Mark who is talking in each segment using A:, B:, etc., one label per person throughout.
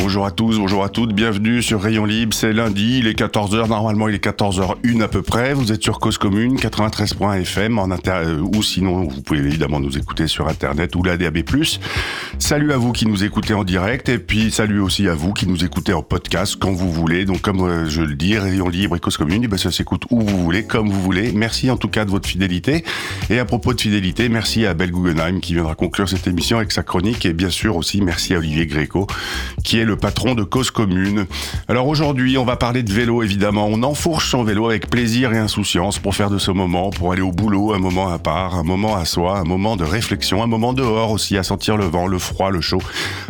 A: Bonjour à tous, bonjour à toutes, bienvenue sur Rayon Libre, c'est lundi, il est 14h, normalement il est 14h01 à peu près, vous êtes sur Cause Commune, 93.fm, en inter... euh, ou sinon vous pouvez évidemment nous écouter sur internet ou la DAB+. Salut à vous qui nous écoutez en direct, et puis salut aussi à vous qui nous écoutez en podcast quand vous voulez, donc comme euh, je le dis, Rayon Libre et Cause Commune, eh ben, ça s'écoute où vous voulez, comme vous voulez, merci en tout cas de votre fidélité, et à propos de fidélité, merci à Belle Guggenheim qui viendra conclure cette émission avec sa chronique, et bien sûr aussi merci à Olivier Gréco, qui est le patron de Cause Commune. Alors aujourd'hui, on va parler de vélo évidemment. On enfourche son vélo avec plaisir et insouciance pour faire de ce moment, pour aller au boulot, un moment à part, un moment à soi, un moment de réflexion, un moment dehors aussi, à sentir le vent, le froid, le chaud,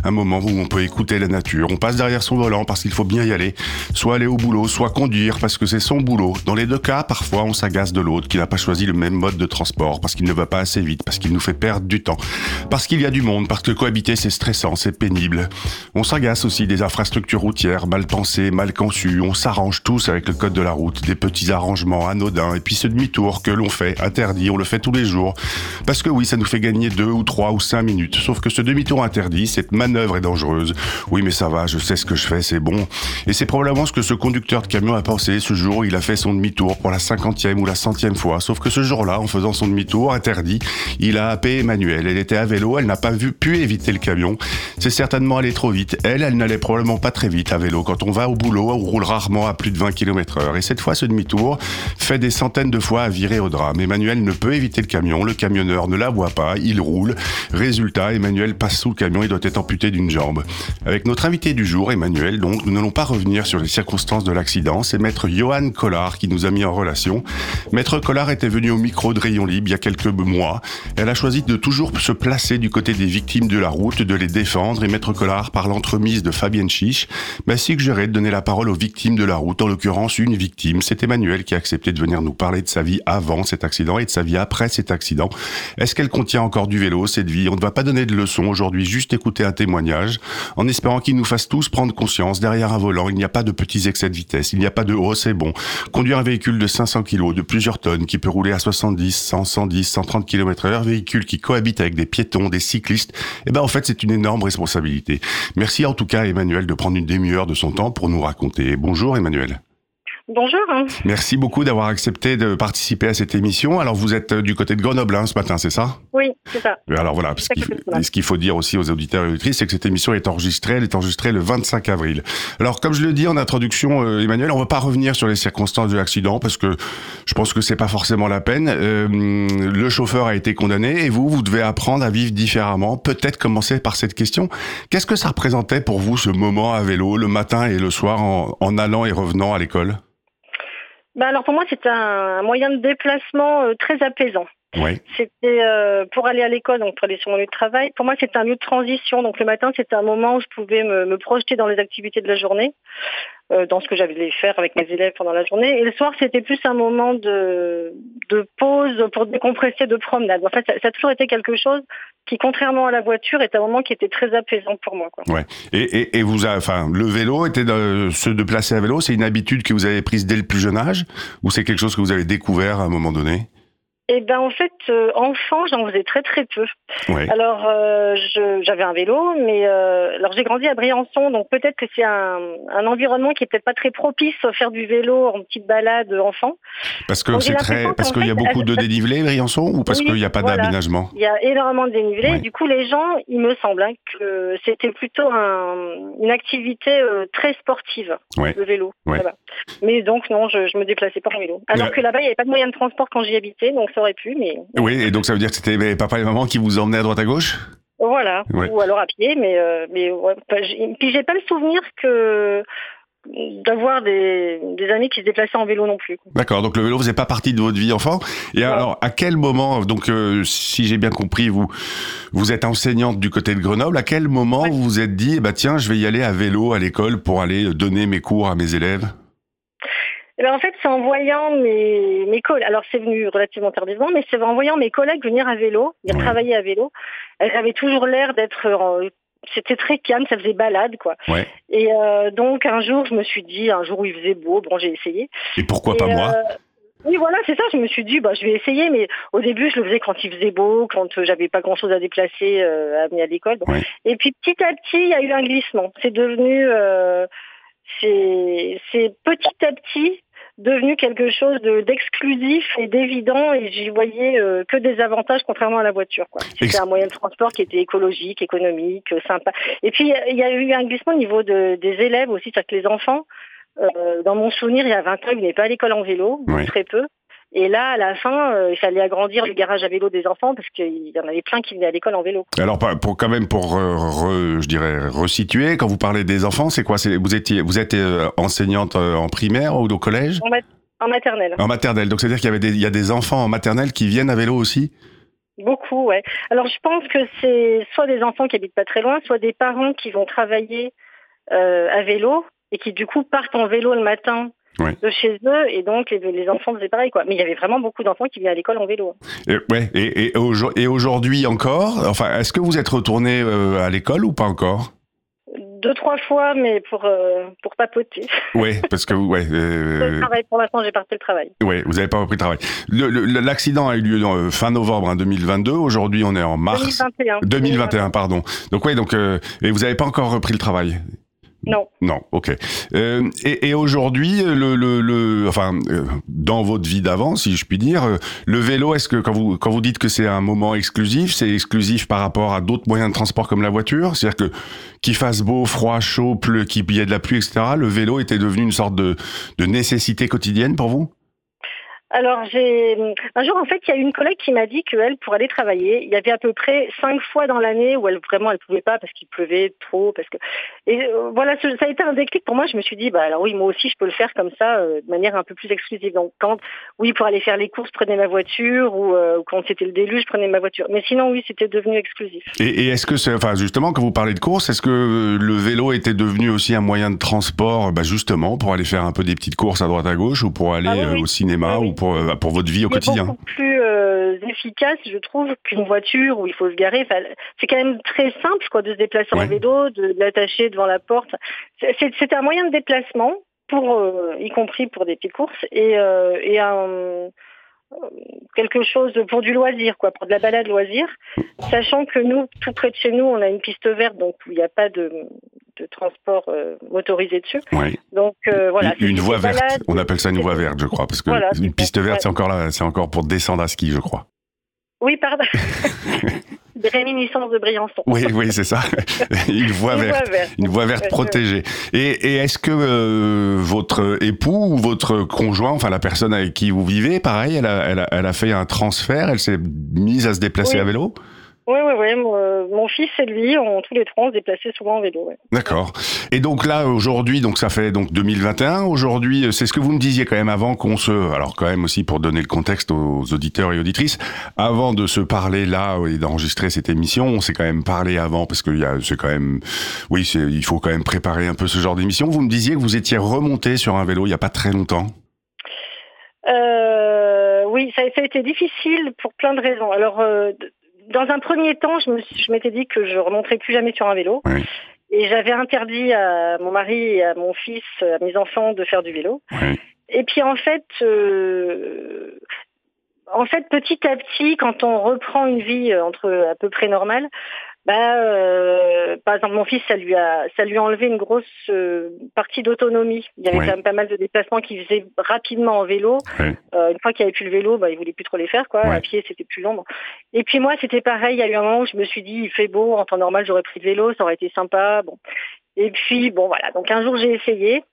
A: un moment où on peut écouter la nature. On passe derrière son volant parce qu'il faut bien y aller, soit aller au boulot, soit conduire parce que c'est son boulot. Dans les deux cas, parfois on s'agace de l'autre qui n'a pas choisi le même mode de transport, parce qu'il ne va pas assez vite, parce qu'il nous fait perdre du temps, parce qu'il y a du monde, parce que cohabiter c'est stressant, c'est pénible. On s'agace aussi des infrastructures routières mal pensées, mal conçues. On s'arrange tous avec le code de la route, des petits arrangements anodins, et puis ce demi-tour que l'on fait, interdit, on le fait tous les jours. Parce que oui, ça nous fait gagner deux ou trois ou cinq minutes. Sauf que ce demi-tour interdit, cette manœuvre est dangereuse. Oui, mais ça va, je sais ce que je fais, c'est bon. Et c'est probablement ce que ce conducteur de camion a pensé ce jour il a fait son demi-tour pour la cinquantième ou la centième fois. Sauf que ce jour-là, en faisant son demi-tour interdit, il a happé Emmanuel. Elle était à vélo, elle n'a pas vu, pu éviter le camion. C'est certainement allé trop vite. Elle, elle n'allait probablement pas très vite à vélo. Quand on va au boulot, on roule rarement à plus de 20 km heure. Et cette fois, ce demi-tour fait des centaines de fois à virer au drame. Emmanuel ne peut éviter le camion, le camionneur ne la voit pas, il roule. Résultat, Emmanuel passe sous le camion et doit être amputé d'une jambe. Avec notre invité du jour, Emmanuel, donc, nous n'allons pas revenir sur les circonstances de l'accident. C'est maître Johan Collard qui nous a mis en relation. Maître Collard était venu au micro de Rayon Libre il y a quelques mois. Elle a choisi de toujours se placer du côté des victimes de la route, de les défendre. Et maître Collard, par l'entremise de Fabienne Chiche, m'a suggéré de donner la parole aux victimes de la route, en l'occurrence une victime. C'est Emmanuel qui a accepté de venir nous parler de sa vie avant cet accident et de sa vie après cet accident. Est-ce qu'elle contient encore du vélo, cette vie? On ne va pas donner de leçons aujourd'hui, juste écouter un témoignage, en espérant qu'il nous fasse tous prendre conscience, derrière un volant, il n'y a pas de petits excès de vitesse, il n'y a pas de « oh, c'est bon ». Conduire un véhicule de 500 kg, de plusieurs tonnes, qui peut rouler à 70, 100, 110, 130 km heure, véhicule qui cohabite avec des piétons, des cyclistes, eh ben en fait c'est une énorme responsabilité. Merci en tout cas Emmanuel de prendre une demi-heure de son temps pour nous raconter. Bonjour Emmanuel.
B: Bonjour.
A: Merci beaucoup d'avoir accepté de participer à cette émission. Alors vous êtes du côté de Grenoble hein, ce matin, c'est ça?
B: Oui, c'est ça.
A: Alors voilà, ce qu'il, ce qu'il faut dire aussi aux auditeurs et auditrices, c'est que cette émission est enregistrée, elle est enregistrée le 25 avril. Alors comme je le dis en introduction, euh, Emmanuel, on va pas revenir sur les circonstances de l'accident parce que je pense que c'est pas forcément la peine. Euh, le chauffeur a été condamné et vous, vous devez apprendre à vivre différemment. Peut-être commencer par cette question. Qu'est-ce que ça représentait pour vous ce moment à vélo le matin et le soir en, en allant et revenant à l'école?
B: Bah alors pour moi, c'est un, un moyen de déplacement euh, très apaisant.
A: Oui.
B: C'était euh, pour aller à l'école, donc pour aller sur mon lieu de travail. Pour moi, c'était un lieu de transition. Donc le matin, c'était un moment où je pouvais me, me projeter dans les activités de la journée, euh, dans ce que j'allais faire avec mes élèves pendant la journée. Et le soir, c'était plus un moment de, de pause pour décompresser, de promenade. En fait, ça, ça a toujours été quelque chose qui, contrairement à la voiture, est un moment qui était très apaisant pour moi. Quoi.
A: Ouais. Et, et, et vous, enfin, le vélo était de, se déplacer à vélo, c'est une habitude que vous avez prise dès le plus jeune âge, ou c'est quelque chose que vous avez découvert à un moment donné?
B: Eh ben en fait, euh, enfant, j'en faisais très très peu.
A: Ouais.
B: Alors euh, j'avais un vélo, mais euh, alors j'ai grandi à Briançon, donc peut-être que c'est un, un environnement qui est peut-être pas très propice à faire du vélo en petite balade enfant.
A: Parce que c'est très, qu'il y a beaucoup de dénivelé, Briançon, ou parce
B: Oui,
A: qu'il n'y a pas
B: voilà.
A: d'aménagement?
B: Il y a énormément de dénivelé.
A: Ouais.
B: Du coup, les gens, il me semble hein, que c'était plutôt un, une activité très sportive,
A: Ouais.
B: le vélo. Mais donc non, je, je me déplaçais pas en vélo. Alors que là-bas, il n'y avait pas de moyen de transport quand j'y habitais, donc ça aurait pu, mais
A: Oui, et donc ça veut dire que c'était papa et maman qui vous emmenaient à droite à gauche?
B: Voilà,
A: Ouais.
B: ou alors à pied, mais euh, mais ouais, puis j'ai pas le souvenir que d'avoir des, des amis qui se déplaçaient en vélo non plus.
A: D'accord, donc le vélo faisait pas partie de votre vie enfant. Et alors, à quel moment, donc euh, si j'ai bien compris, vous vous êtes enseignante du côté de Grenoble, à quel moment
B: Ouais.
A: vous vous êtes dit, eh ben, tiens, je vais y aller à vélo à l'école pour aller donner mes cours à mes élèves?
B: Eh ben, en fait, c'est en voyant mes, mes collègues, alors c'est venu relativement tardivement, mais c'est en voyant mes collègues venir à vélo, venir travailler à vélo. Elles avaient toujours l'air d'être... en- C'était très calme, ça faisait balade, quoi.
A: Ouais.
B: Et euh, donc, un jour, je me suis dit, un jour où il faisait beau, bon, j'ai essayé.
A: Et pourquoi
B: Et,
A: pas moi
B: euh, oui, voilà, c'est ça. Je me suis dit, bah, je vais essayer, mais au début, je le faisais quand il faisait beau, quand euh, j'avais pas grand-chose à déplacer euh, à amener à l'école.
A: Ouais.
B: Et puis, petit à petit, il y a eu un glissement. C'est devenu, euh, c'est, c'est petit à petit devenu quelque chose de, d'exclusif et d'évident, et j'y voyais euh, que des avantages, contrairement à la voiture. Quoi. C'était un moyen de transport qui était écologique, économique, euh, sympa. Et puis, il y a eu un glissement au niveau de, des élèves aussi, c'est-à-dire que les enfants, euh, dans mon souvenir, il y a 20 ans, ils venaient pas à l'école en vélo, très peu. Et là, à la fin, euh, il fallait agrandir le garage à vélo des enfants parce qu'il y en avait plein qui venaient à l'école en vélo.
A: Alors, pour quand même pour re- je dirais resituer, quand vous parlez des enfants, c'est quoi? Vous étiez vous êtes euh, enseignante euh, en primaire ou au collège?
B: En, mat- en maternelle.
A: En maternelle. Donc, c'est à dire qu'il y avait des il y a des enfants en maternelle qui viennent à vélo aussi?
B: Beaucoup, ouais. Alors, je pense que c'est soit des enfants qui habitent pas très loin, soit des parents qui vont travailler euh, à vélo et qui, du coup, partent en vélo le matin
A: Ouais.
B: de chez eux. Et donc, les, enfants faisaient pareil, quoi. Mais il y avait vraiment beaucoup d'enfants qui venaient à l'école en vélo.
A: Et, ouais. Et, et, aujo- et aujourd'hui encore Enfin, est-ce que vous êtes retourné euh, à l'école ou pas encore?
B: Deux, trois fois, mais pour, euh, pour papoter.
A: Ouais, parce que ouais. euh,
B: Le travail, pour l'instant, j'ai parti le travail.
A: Ouais, vous n'avez pas repris le travail. L'accident a eu lieu dans, euh, fin novembre hein, 2022. Aujourd'hui, on est en mars
B: 2021.
A: 2021, pardon. Donc ouais, donc euh, et vous n'avez pas encore repris le travail?
B: Non.
A: Non, ok. Euh, et et aujourd'hui, le, le, le, enfin, euh, dans votre vie d'avant, si je puis dire, euh, le vélo, est-ce que quand vous quand vous dites que c'est un moment exclusif, c'est exclusif par rapport à d'autres moyens de transport comme la voiture, c'est-à-dire que qu'il fasse beau, froid, chaud, pleu, qu'il y ait de la pluie, etc. Le vélo était devenu une sorte de, de nécessité quotidienne pour vous?
B: Alors, j'ai un jour, en fait, il y a une collègue qui m'a dit qu'elle, pour aller travailler, il y avait à peu près cinq fois dans l'année où elle vraiment elle pouvait pas parce qu'il pleuvait trop, parce que et euh, voilà, ça a été un déclic pour moi. Je me suis dit, bah alors oui, moi aussi, je peux le faire comme ça, euh, de manière un peu plus exclusive. Donc, quand oui, pour aller faire les courses, prenais ma voiture, ou euh, quand c'était le déluge, je prenais ma voiture. Mais sinon, oui, c'était devenu exclusif.
A: Et, et est-ce que c'est, enfin justement, quand vous parlez de course, est-ce que le vélo était devenu aussi un moyen de transport, bah, justement, pour aller faire un peu des petites courses à droite à gauche, ou pour aller
B: Ah oui, oui.
A: au cinéma,
B: oui.
A: ou pour euh, pour votre vie au
B: C'est
A: quotidien
B: beaucoup plus euh, efficace, je trouve, qu'une voiture où il faut se garer. Enfin, c'est quand même très simple, quoi, de se déplacer
A: Ouais.
B: en vélo, de, de l'attacher devant la porte. C'est- un moyen de déplacement, pour, euh, y compris pour des petites courses, et, euh, et un, quelque chose pour du loisir, quoi, pour de la balade loisir. Sachant que nous, tout près de chez nous, on a une piste verte, donc où il n'y a pas de, de transport euh, motorisé dessus. Donc euh, voilà.
A: une, voie verte. On appelle ça une voie verte, je crois, parce que
B: Voilà,
A: une piste verte, c'est encore là, c'est encore pour descendre à ski, je crois.
B: Oui, pardon. Des réminiscences de Briançon.
A: Oui, oui, c'est ça. une voie
B: Une
A: verte.
B: voie verte.
A: Une voie verte protégée. Et, et est-ce que euh, votre époux ou votre conjoint, enfin la personne avec qui vous vivez, pareil, elle a, elle a, elle a fait un transfert, elle s'est mise à se déplacer
B: Oui.
A: à vélo?
B: Oui, oui, oui. Mon, euh, mon fils et lui, on, tous les trois, on se déplaçait souvent en vélo. ouais.
A: D'accord. Et donc là, aujourd'hui, donc ça fait donc 2021. Aujourd'hui, euh, c'est ce que vous me disiez quand même avant qu'on se, alors quand même aussi pour donner le contexte aux auditeurs et auditrices, avant de se parler là et d'enregistrer cette émission, on s'est quand même parlé avant parce que c'est quand même, oui, il faut quand même préparer un peu ce genre d'émission. Vous me disiez que vous étiez remonté sur un vélo il y a pas très longtemps.
B: Euh, oui, ça, a été difficile pour plein de raisons. Alors, euh, dans un premier temps, je me suis- je m'étais dit que je remonterais plus jamais sur un vélo. Et j'avais interdit à mon mari et à mon fils, à mes enfants, de faire du vélo. Et puis en fait, euh, en fait, petit à petit, quand on reprend une vie euh, entre à peu près normale, bah, euh, par exemple, mon fils, ça lui a, ça lui a enlevé une grosse euh, partie d'autonomie. Il y avait quand même pas mal de déplacements qu'il faisait rapidement en vélo. Euh, une fois qu'il avait plus le vélo, bah, il voulait plus trop les faire, quoi. À pied, c'était plus long. Et puis moi, c'était pareil. Il y a eu un moment où je me suis dit, il fait beau, en temps normal, j'aurais pris le vélo, ça aurait été sympa. Bon. Et puis, bon, voilà. Donc un jour, j'ai essayé.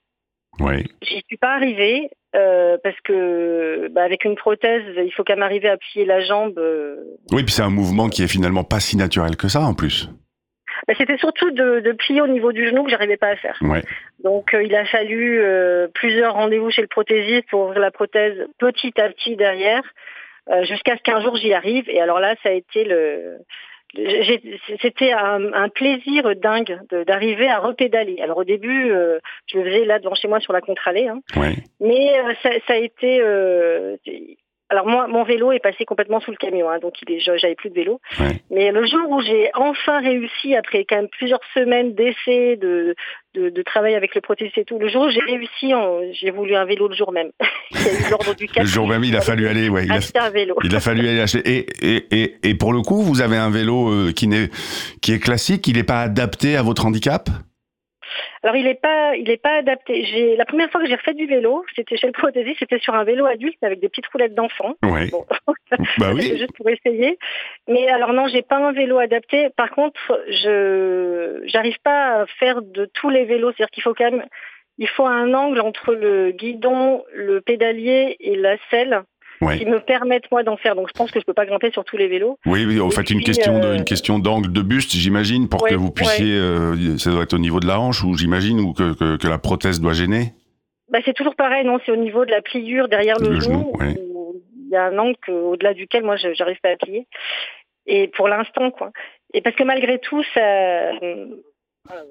A: Oui.
B: J'y suis pas arrivée euh, parce que bah, avec une prothèse, il faut quand même arriver à plier la jambe. euh.
A: Oui, puis c'est un mouvement qui est finalement pas si naturel que ça en plus.
B: bah, C'était surtout de, de, plier au niveau du genou que j'arrivais pas à faire.
A: Ouais.
B: Donc euh, il a fallu euh, plusieurs rendez-vous chez le prothésiste pour ouvrir la prothèse petit à petit derrière, jusqu'à ce qu'un jour j'y arrive. Et alors là, ça a été le c'était un, un, plaisir dingue d'arriver à repédaler. Alors au début, euh, je le faisais là devant chez moi sur la contre-allée, hein.
A: Ouais.
B: mais euh, ça, ça, a été. Euh, alors moi, mon vélo est passé complètement sous le camion, hein, donc il est, j'avais plus de vélo.
A: Ouais.
B: Mais le jour où j'ai enfin réussi, après quand même plusieurs semaines d'essais, de, de, de, travail avec le prothésiste et tout, le jour où j'ai réussi, j'ai voulu un vélo le jour même. il y a eu l'ordre du
A: Le jour même, il a fallu aller, ouais, il a,
B: un vélo.
A: il a fallu aller acheter. Et, et, et, et pour le coup, vous avez un vélo euh, qui, n'est, qui est classique, il n'est pas adapté à votre handicap?
B: Alors il n'est pas, il est pas adapté. J'ai la première fois que j'ai refait du vélo, c'était chez le prothésiste, c'était sur un vélo adulte avec des petites roulettes d'enfant.
A: Ouais.
B: Bon.
A: bah oui.
B: juste pour essayer. Mais alors non, j'ai pas un vélo adapté. Par contre, je j'arrive pas à faire de tous les vélos. C'est-à-dire qu'il faut quand même, il faut un angle entre le guidon, le pédalier et la selle
A: Ouais.
B: qui me permettent moi d'en faire. Donc je pense que je peux pas grimper sur tous les vélos.
A: Oui, oui, en fait, une question, de,
B: euh,
A: une question d'angle de buste, j'imagine, pour que vous puissiez. euh, ça doit être au niveau de la hanche, ou j'imagine, ou que, que, que la prothèse doit gêner?
B: Bah, c'est toujours pareil, non C'est au niveau de la pliure derrière le,
A: Le genou,
B: il y a un angle au-delà duquel moi j'arrive pas à plier. Et pour l'instant, quoi. Et parce que malgré tout, ça,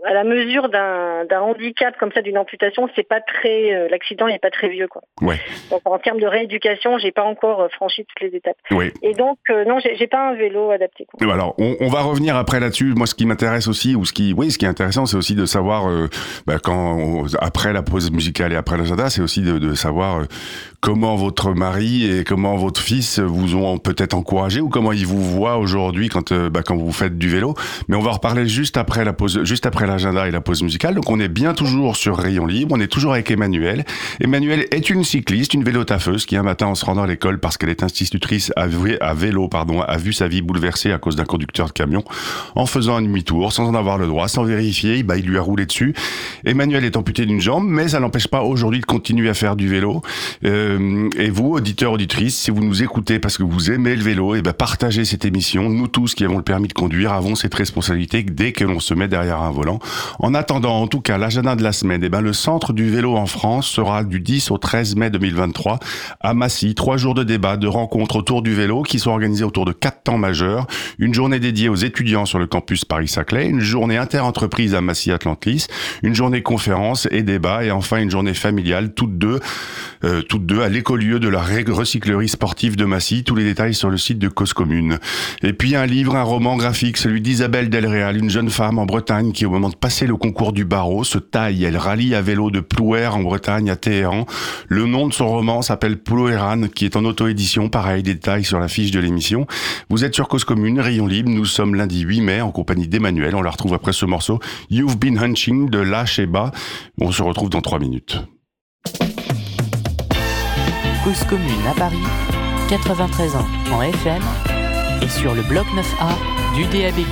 B: à la mesure d'un handicap comme ça, d'une amputation, c'est pas très, euh, l'accident n'est pas très vieux, quoi.
A: Ouais.
B: Donc en termes de rééducation, j'ai pas encore euh, franchi toutes les étapes.
A: Oui.
B: Et donc euh, non, j'ai pas un vélo adapté. Quoi.
A: Alors, on, on va revenir après là-dessus. Moi, ce qui m'intéresse aussi, ou ce qui, oui, ce qui est intéressant, c'est aussi de savoir, euh, bah, quand on- après la pause musicale et après l'agenda, c'est aussi de, de savoir comment votre mari et comment votre fils vous ont peut-être encouragé ou comment ils vous voient aujourd'hui quand, bah, quand vous faites du vélo. Mais on va en reparler juste après la pause, juste après l'agenda et la pause musicale. Donc, on est bien toujours sur Rayon Libre. On est toujours avec Emmanuel. Emmanuel est une cycliste, une vélotafeuse qui un matin, en se rendant à l'école parce qu'elle est institutrice à, à vélo, pardon, a vu sa vie bouleversée à cause d'un conducteur de camion en faisant un demi-tour sans en avoir le droit, sans vérifier, bah, il lui a roulé dessus. Emmanuel est amputé d'une jambe, mais ça n'empêche pas aujourd'hui de continuer à faire du vélo. Euh, et vous, auditeurs, auditrices, si vous nous écoutez parce que vous aimez le vélo, et ben partagez cette émission. Nous tous qui avons le permis de conduire avons cette responsabilité dès que l'on se met derrière un En attendant, en tout cas, l'agenda de la semaine, et ben le centre du vélo en France sera du 10 au 13 mai 2023 à Massy. Trois jours de débat, de rencontres autour du vélo qui sont organisés autour de quatre temps majeurs. Une journée dédiée aux étudiants sur le campus Paris-Saclay, une journée inter-entreprise à Massy-Atlantis, une journée conférence et débat, et enfin une journée familiale, toutes deux, euh, toutes deux à l'écolieu de la recyclerie sportive de Massy. Tous les détails sur le site de Cause Commune. Et puis un livre, un roman graphique, celui d'Isabelle Delréal, une jeune femme en Bretagne qui, au moment de passer le concours du barreau, se taille. Elle rallie à vélo de Plouer en Bretagne à Téhéran. Le nom de son roman s'appelle Ploueran, qui est en auto-édition. Pareil, détails sur la fiche de l'émission. Vous êtes sur Cause Commune, Rayon Libre. Nous sommes lundi 8 mai en compagnie d'Emmanuel. On la retrouve après ce morceau You've Been Hunching de La Sheba. On se retrouve dans trois minutes.
C: Cause commune à Paris, 93 ans en FM et sur le bloc 9A du DAB+.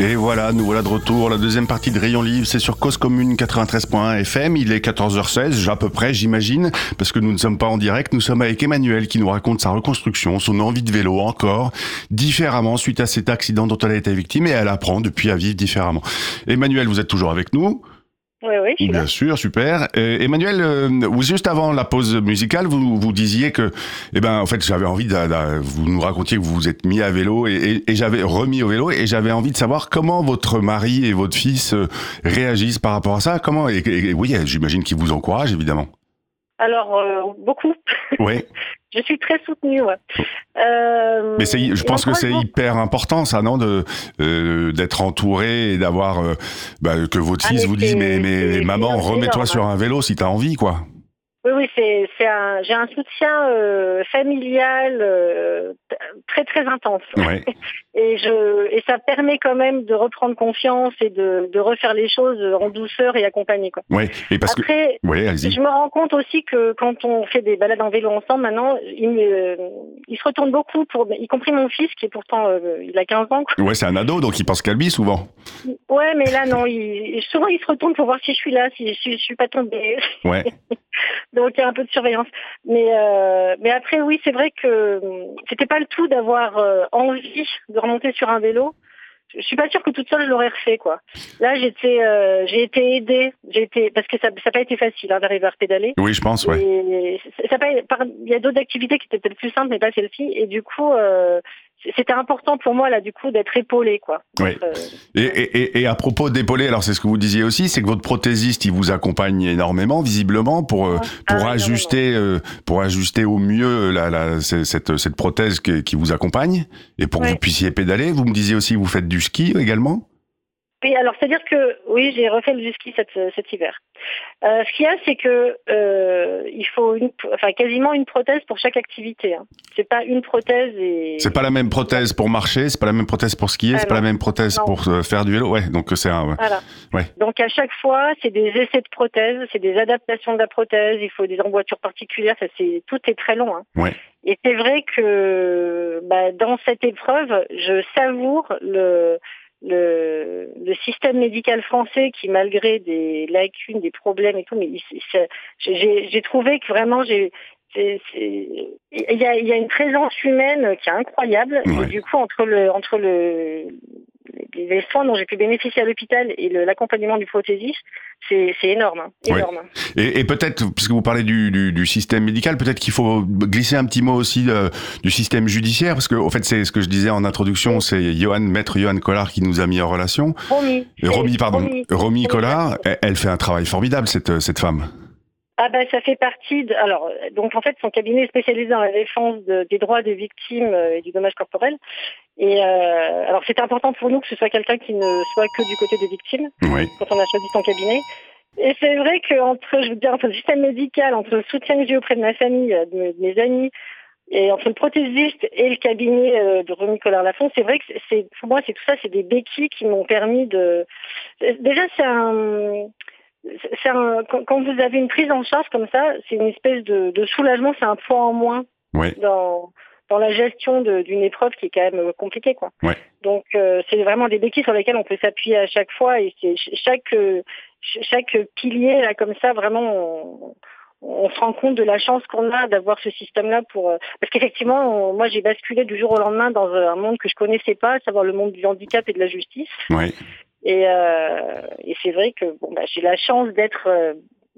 A: Et voilà, nous voilà de retour. La deuxième partie de Rayon Livre, c'est sur Cause Commune 93.1 FM. Il est 14h16, à peu près, j'imagine, parce que nous ne sommes pas en direct. Nous sommes avec Emmanuel qui nous raconte sa reconstruction, son envie de vélo encore, différemment suite à cet accident dont elle a été victime et elle apprend depuis à vivre différemment. Emmanuel, vous êtes toujours avec nous
B: Oui, oui, je suis là.
A: Bien sûr, super. Euh, Emmanuel, euh, vous juste avant la pause musicale, vous vous disiez que, eh ben, en fait, j'avais envie de, de- vous nous racontiez que vous vous êtes mis à vélo et, et- et j'avais remis au vélo et j'avais envie de savoir comment votre mari et votre fils euh, réagissent par rapport à ça. Comment et, et- et oui, j'imagine qu'ils vous encouragent évidemment.
B: Alors, euh, beaucoup.
A: Oui.
B: je suis très soutenue, ouais. Euh,
A: Mais c'est, je pense que c'est hyper important, ça, non, de euh, d'être entouré et d'avoir euh, bah, que votre
B: Ah,
A: fils vous dise mais mais maman, remets-toi sur
B: hein.
A: un vélo si t'as envie, quoi.
B: Oui, oui, c'est, c'est un, j'ai un soutien euh, familial euh, très très intense.
A: Ouais.
B: Et je, et ça permet quand même de reprendre confiance et de, de refaire les choses en douceur et accompagné, quoi.
A: Ouais. Et parce que,
B: Après,
A: oui, allez-y.
B: je me rends compte aussi que quand on fait des balades en vélo ensemble, maintenant, il, me- il se retourne beaucoup pour, y compris mon fils qui est pourtant, euh, il a 15 ans. quoi.
A: Ouais, c'est un ado, donc il pense qu'à lui souvent.
B: Ouais, mais là non, il, souvent il se retourne pour voir si je suis là, si, si je suis pas tombée.
A: Ouais.
B: Donc il y a un peu de surveillance. Mais euh, mais après oui, c'est vrai que hum, c'était pas le tout d'avoir euh, envie de remonter sur un vélo. Je suis pas sûre que toute seule je l'aurais refait quoi. Là j'étais euh, j'ai été aidée, j'ai été parce que ça ça n'a pas été facile hein, d'arriver à repédaler.
A: Oui, je pense, ouais.
B: Et ça- ça a pas- par- il y a d'autres activités qui étaient peut-être plus simples, mais pas celle-ci. Et du coup, euh, c'était important pour moi là, du coup, d'être épaulée, quoi.
A: Oui.
B: Euh,
A: Et, et, et- à propos d'épauler, alors c'est ce que vous disiez aussi, c'est que votre prothésiste, il vous accompagne énormément, visiblement, pour euh,
B: Ah,
A: pour ajuster euh, pour ajuster au mieux la, la, c'est- cette cette prothèse qui, qui vous accompagne et pour que vous puissiez pédaler. Vous me disiez aussi, vous faites du ski également?
B: Oui, alors c'est-à-dire que oui, j'ai refait le ski cet, cet hiver. Euh, ce qu'il y a, c'est que euh, il faut une, enfin quasiment une prothèse pour chaque activité. Hein. C'est pas une prothèse et.
A: C'est pas la même prothèse pour marcher, c'est pas la même prothèse pour skier,
B: Ah,
A: c'est pas
B: non.
A: la même prothèse
B: Non.
A: pour euh, faire du vélo. Ouais, donc c'est un. ouais.
B: Voilà.
A: Ouais.
B: Donc à chaque fois, c'est des essais de prothèse, c'est des adaptations de la prothèse. Il faut des emboîtures particulières. Ça, c'est tout est très long. Hein.
A: Ouais.
B: Et c'est vrai que bah, dans cette épreuve, je savoure le, le, le système médical français qui, malgré des lacunes, des problèmes et tout, mais j'ai trouvé que vraiment, j'ai il y y a une présence humaine qui est incroyable.
A: Ouais.
B: Et du coup, entre le, entre le, les soins dont j'ai pu bénéficier à l'hôpital et l'accompagnement du prothésiste, c'est énorme, hein, énorme.
A: Et, et peut-être, puisque vous parlez du, du, du système médical, peut-être qu'il faut glisser un petit mot aussi euh, du système judiciaire, parce que au fait, c'est ce que je disais en introduction, c'est Johan, maître Johan Collard qui nous a mis en relation.
B: Romy.
A: Et Romy, pardon,
B: Romy.
A: Romy Collard,
B: Collard.
A: elle, elle fait un travail formidable, cette, cette femme.
B: Ah ben ça fait partie de alors donc en fait son cabinet est spécialisé dans la défense de- des droits des victimes euh, et du dommage corporel et euh, alors c'était important pour nous que ce soit quelqu'un qui ne soit que du côté des victimes
A: Oui.
B: quand on a choisi son cabinet et c'est vrai que entre je veux dire entre le système médical entre le soutien que j'ai auprès de ma famille euh, de mes, amis et entre le prothésiste et le cabinet euh, de Romy Collard Lafont, c'est vrai que c'est- c'est pour moi c'est tout ça, c'est des béquilles qui m'ont permis de. Déjà c'est un, c'est un quand, vous avez une prise en charge comme ça, c'est une espèce de, de soulagement, c'est un poids en moins dans dans la gestion d'une épreuve qui est quand même compliquée quoi.
A: Ouais.
B: Donc euh, c'est vraiment des béquilles sur lesquelles on peut s'appuyer à chaque fois et c'est ch- chaque euh, ch- chaque pilier là comme ça vraiment on, on se rend compte de la chance qu'on a d'avoir ce système-là pour euh, parce qu'effectivement on- moi j'ai basculé du jour au lendemain dans un monde que je connaissais pas, à savoir le monde du handicap et de la justice. Et, euh, et c'est vrai que bon bah j'ai la chance d'être euh,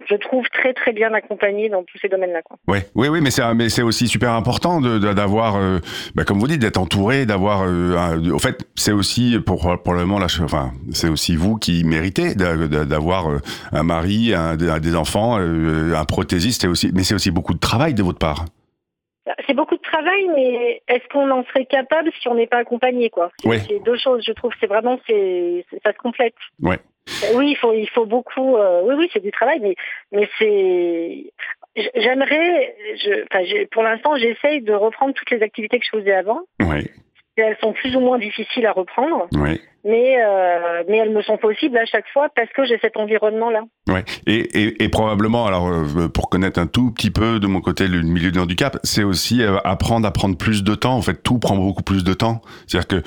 B: je trouve très très bien accompagnée dans tous ces domaines-là.
A: Ouais, oui, oui, mais c'est mais c'est aussi super important de de- d'avoir, euh, bah, comme vous dites, d'être entouré, d'avoir. Euh, au fait, c'est aussi pour pour le moment là, je- enfin, c'est aussi vous qui méritez d'a- d'a- d'avoir un mari, un, des enfants, un prothésiste, aussi, mais c'est aussi beaucoup de travail de votre part.
B: C'est beaucoup de travail, mais est-ce qu'on en serait capable si on n'est pas accompagné, quoi? C'est
A: Ouais.
B: deux choses, je trouve. C'est vraiment, c'est, ça se complète.
A: Ouais.
B: Euh, Oui, il faut, il faut beaucoup. euh, oui, oui, c'est du travail, mais, mais c'est. J'aimerais, je, enfin, pour l'instant, j'essaye de reprendre toutes les activités que je faisais avant.
A: Oui,
B: Et elles sont plus ou moins difficiles à reprendre,
A: oui.
B: mais, euh, mais elles me sont possibles à chaque fois parce que j'ai cet environnement-là.
A: Ouais. Et, et, et probablement, alors euh, pour connaître un tout petit peu de mon côté le milieu du handicap, c'est aussi euh, apprendre à prendre plus de temps. En fait, tout prend beaucoup plus de temps. C'est-à-dire que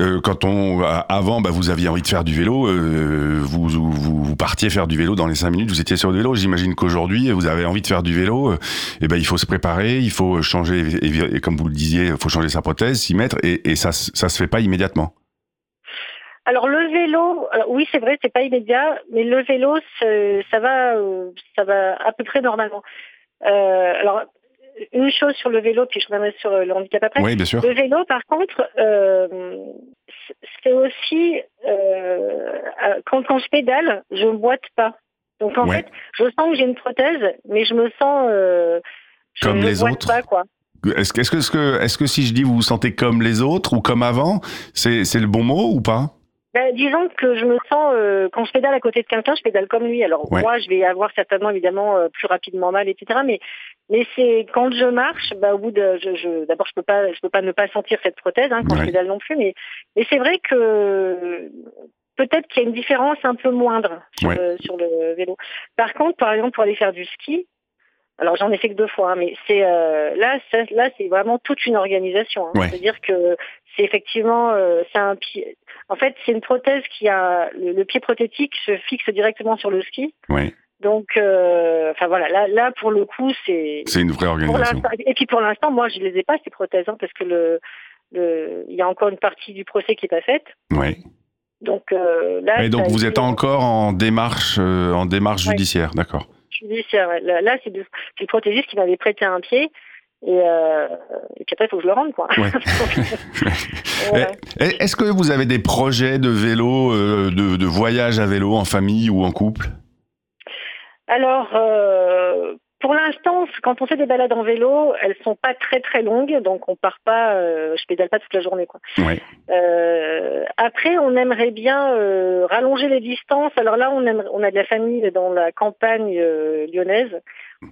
A: euh, quand on avant, bah, vous aviez envie de faire du vélo, euh, vous, vous, vous partiez faire du vélo dans les cinq minutes, vous étiez sur le vélo. J'imagine qu'aujourd'hui, vous avez envie de faire du vélo, euh, et ben il faut se préparer, il faut changer, et, comme vous le disiez, il faut changer sa prothèse, s'y mettre, et, et ça, ça se fait pas immédiatement.
B: Alors le vélo, oui c'est vrai, c'est pas immédiat, mais le vélo, ça va, euh, ça va à peu près normalement. Euh, alors une chose sur le vélo, puis je reviendrai sur euh, le handicap après.
A: Oui, bien sûr.
B: Le vélo, par contre, euh, c'est aussi euh, euh, quand, quand je pédale, je ne boite pas. Donc en
A: Ouais.
B: fait, je sens que j'ai une prothèse, mais je me sens euh, je
A: Comme
B: ne
A: les
B: boite
A: autres.
B: Pas, quoi.
A: Est-ce que, est-ce que, est-ce que, est-ce que si je dis vous vous sentez comme les autres ou comme avant, c'est, c'est le bon mot ou pas?
B: Ben, disons que je me sens, euh, quand je pédale à côté de quelqu'un, je pédale comme lui. Alors
A: Ouais.
B: moi, je vais avoir certainement évidemment euh, plus rapidement mal, etc. Mais mais c'est quand je marche, bah, au bout de, je, je, d'abord je peux pas, je peux pas ne pas sentir cette prothèse hein, quand
A: Ouais.
B: je pédale non plus. Mais mais c'est vrai que peut-être qu'il y a une différence un peu moindre sur,
A: Ouais.
B: le, sur le vélo. Par contre, par exemple, pour aller faire du ski. Alors j'en ai fait que deux fois, hein, mais c'est euh, là, ça- là c'est vraiment toute une organisation. hein.
A: Ouais.
B: C'est-à-dire que c'est effectivement, euh, c'est un pied. En fait, c'est une prothèse qui a le, le pied prothétique se fixe directement sur le ski.
A: Oui,
B: Donc, euh, enfin voilà, là, là pour le coup, c'est.
A: c'est une vraie organisation.
B: et puis pour l'instant, moi, je les ai pas ces prothèses, hein, parce que le, le, il y a encore une partie du procès qui est pas faite.
A: Oui.
B: Donc euh, là.
A: Et donc vous
B: été
A: êtes encore en démarche, euh, en démarche
B: Ouais.
A: judiciaire, d'accord.
B: judiciaire. ouais. Là, c'est le prothésiste qui m'avait prêté un pied. Et, euh, et puis après, il faut que je le rende, quoi.
A: Ouais. Eh, Est-ce que vous avez des projets de vélo, euh, de, de voyage à vélo en famille ou en couple?
B: Alors, euh, pour l'instant, quand on fait des balades en vélo, elles sont pas très très longues, donc on part pas, euh, je pédale pas toute la journée, quoi.
A: Oui.
B: Euh, après, on aimerait bien euh, rallonger les distances. Alors là, on, aimerait- on a de la famille dans la campagne euh, lyonnaise.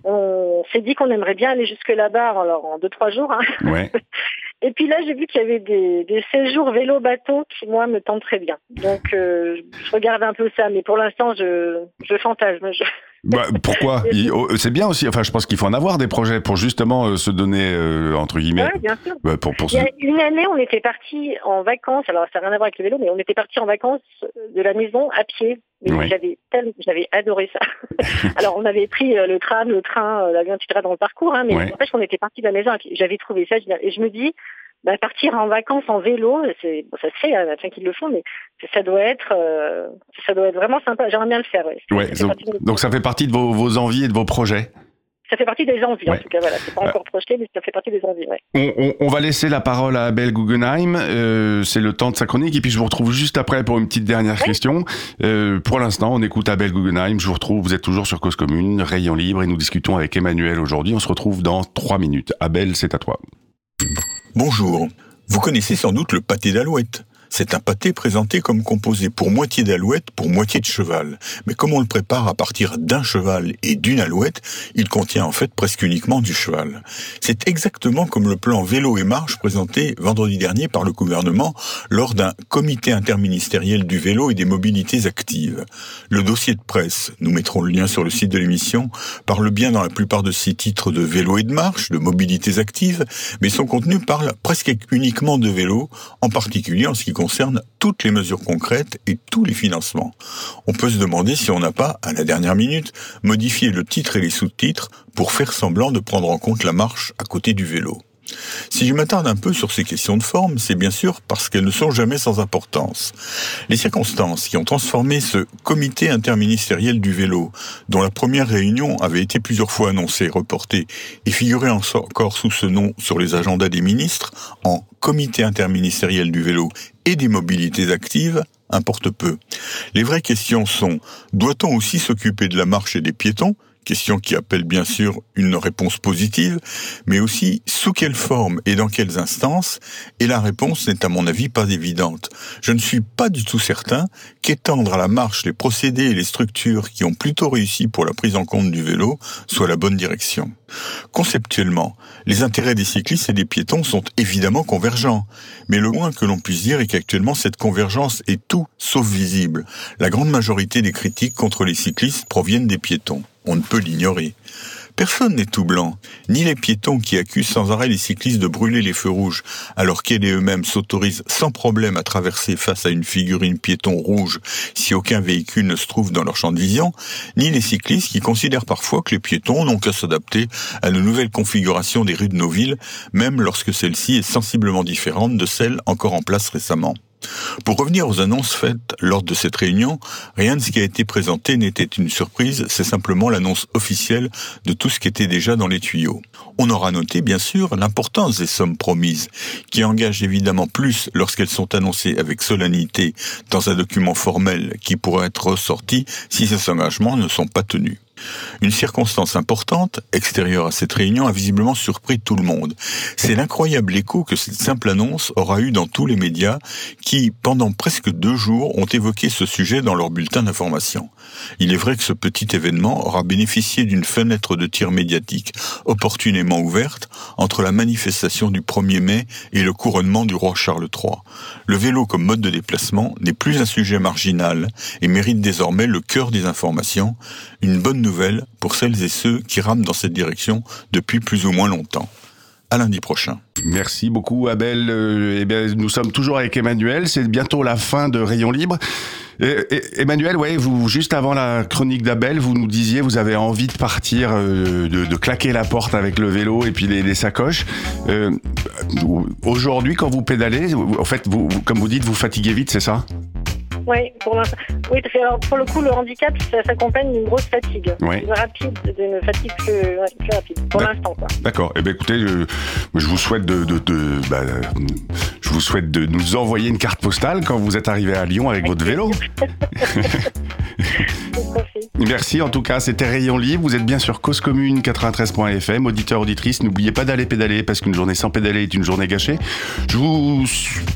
B: On s'est dit qu'on aimerait bien aller jusque là-bas, alors en deux trois jours. hein.
A: Ouais.
B: Et puis là, j'ai vu qu'il y avait des, des séjours vélo-bateau qui, moi, me tentent très bien. Donc, euh, je regarde un peu ça, mais pour l'instant, je, je fantasme. Je-
A: Bah, pourquoi? Oh, C'est bien aussi. Enfin, je pense qu'il faut en avoir des projets pour justement euh, se donner euh, entre guillemets.
B: Ouais, bien sûr.
A: bah, pour pour
B: Il y a une année, on était parti en vacances. Alors, ça n'a rien à voir avec le vélo, mais on était parti en vacances de la maison à pied.
A: Ouais.
B: j'avais tel- j'avais adoré ça. Alors, on avait pris euh, le tram, le train, euh, l'avion, etc. dans le parcours, hein, mais
A: Ouais.
B: en fait, on était parti de la maison. J'avais trouvé ça génial. Et je me dis, bah, partir en vacances en vélo, c'est bon, ça se fait, il y en a plein qui le font, mais ça doit être, euh, ça doit être vraiment sympa. J'aimerais bien le faire. Ouais.
A: Ouais,
B: Ça fait
A: donc,
B: partie de-
A: donc ça fait partie de vos, vos envies et de vos projets.
B: ça fait partie des envies,
A: Ouais.
B: en tout cas. Voilà, c'est pas encore projeté, mais ça fait partie des envies. Ouais.
A: On, on- on va laisser la parole à Abel Guggenheim. Euh, c'est le temps de sa chronique et puis je vous retrouve juste après pour une petite dernière question. Euh, pour l'instant, on écoute Abel Guggenheim. Je vous retrouve. Vous êtes toujours sur Cause Commune, Rayon Libre et nous discutons avec Emmanuel aujourd'hui. On se retrouve dans trois minutes. Abel, c'est à toi.
D: Bonjour. Vous connaissez sans doute le pâté d'alouette. C'est un pâté présenté comme composé pour moitié d'alouette, pour moitié de cheval. Mais comme on le prépare à partir d'un cheval et d'une alouette, il contient en fait presque uniquement du cheval. C'est exactement comme le plan vélo et marche présenté vendredi dernier par le gouvernement lors d'un comité interministériel du vélo et des mobilités actives. Le dossier de presse, nous mettrons le lien sur le site de l'émission, parle bien dans la plupart de ses titres de vélo et de marche, de mobilités actives, mais son contenu parle presque uniquement de vélo, en particulier en ce qui concerne toutes les mesures concrètes et tous les financements. On peut se demander si on n'a pas, à la dernière minute, modifié le titre et les sous-titres pour faire semblant de prendre en compte la marche à côté du vélo. Si je m'attarde un peu sur ces questions de forme, c'est bien sûr parce qu'elles ne sont jamais sans importance. Les circonstances qui ont transformé ce comité interministériel du vélo, dont la première réunion avait été plusieurs fois annoncée, reportée, et figurait encore sous ce nom sur les agendas des ministres, en comité interministériel du vélo et des mobilités actives, importe peu. Les vraies questions sont, doit-on aussi s'occuper de la marche et des piétons question qui appelle bien sûr une réponse positive, mais aussi sous quelle forme et dans quelles instances, et la réponse n'est à mon avis pas évidente. Je ne suis pas du tout certain qu'étendre à la marche les procédés et les structures qui ont plutôt réussi pour la prise en compte du vélo soit la bonne direction. Conceptuellement, les intérêts des cyclistes et des piétons sont évidemment convergents, mais le moins que l'on puisse dire est qu'actuellement cette convergence est tout sauf visible. La grande majorité des critiques contre les cyclistes proviennent des piétons. On ne peut l'ignorer. Personne n'est tout blanc, ni les piétons qui accusent sans arrêt les cyclistes de brûler les feux rouges, alors qu'elles et eux-mêmes s'autorisent sans problème à traverser face à une figurine piéton rouge si aucun véhicule ne se trouve dans leur champ de vision, ni les cyclistes qui considèrent parfois que les piétons n'ont qu'à s'adapter à la nouvelle configuration des rues de nos villes, même lorsque celle-ci est sensiblement différente de celle encore en place récemment. Pour revenir aux annonces faites lors de cette réunion, rien de ce qui a été présenté n'était une surprise, c'est simplement l'annonce officielle de tout ce qui était déjà dans les tuyaux. On aura noté bien sûr l'importance des sommes promises, qui engagent évidemment plus lorsqu'elles sont annoncées avec solennité dans un document formel qui pourrait être ressorti si ces engagements ne sont pas tenus. Une circonstance importante, extérieure à cette réunion, a visiblement surpris tout le monde. C'est l'incroyable écho que cette simple annonce aura eu dans tous les médias qui, pendant presque deux jours, ont évoqué ce sujet dans leur bulletin d'information. Il est vrai que ce petit événement aura bénéficié d'une fenêtre de tir médiatique opportunément ouverte entre la manifestation du 1er mai et le couronnement du roi Charles III. Le vélo comme mode de déplacement n'est plus un sujet marginal et mérite désormais le cœur des informations, une bonne nouvelle pour celles et ceux qui rament dans cette direction depuis plus ou moins longtemps. À lundi prochain.
A: Merci beaucoup Abel. Euh, eh bien, nous sommes toujours avec Emmanuel. C'est bientôt la fin de Rayon Libre. Emmanuel, ouais, vous juste avant la chronique d'Abel, vous nous disiez vous avez envie de partir, euh, de, claquer la porte avec le vélo et puis les, sacoches. Euh, Aujourd'hui, quand vous pédalez, en fait, vous- comme vous dites, vous fatiguez vite, c'est ça?
B: Oui, pour l'instant. Oui, parce que alors, pour le coup, le handicap, ça s'accompagne d'une grosse fatigue.
A: Oui.
B: D'une rapide, d'une fatigue plus, ouais, plus rapide. Pour l'instant, quoi.
A: D'accord. Eh bien, écoutez, je, je vous souhaite de, de, de- bah, je vous souhaite de nous envoyer une carte postale quand vous êtes arrivé à Lyon avec votre vélo. Merci en tout cas, c'était Rayon Libre. Vous êtes bien sur Cause Commune 93.fm. Auditeurs, auditrices, n'oubliez pas d'aller pédaler parce qu'une journée sans pédaler est une journée gâchée. Je vous,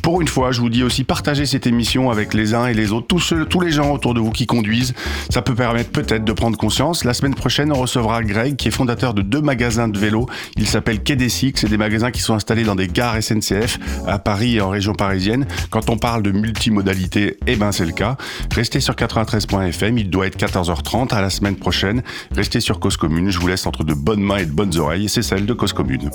A: pour une fois, je vous dis aussi partagez cette émission avec les uns et les autres, tous, ceux, tous les gens autour de vous qui conduisent. Ça peut permettre peut-être de prendre conscience. La semaine prochaine, on recevra Greg qui est fondateur de deux magasins de vélos. Il s'appelle Quai des. C'est des magasins qui sont installés dans des gares SNCF à Paris et en région parisienne. Quand on parle de multimodalité, eh ben c'est le cas. Restez sur 93.fm. Il doit être 14h30 à la semaine prochaine. Restez sur Cause Commune. Je vous laisse entre de bonnes mains et de bonnes oreilles. C'est celle de Cause Commune.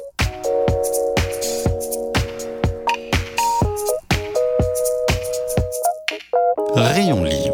E: Rayon libre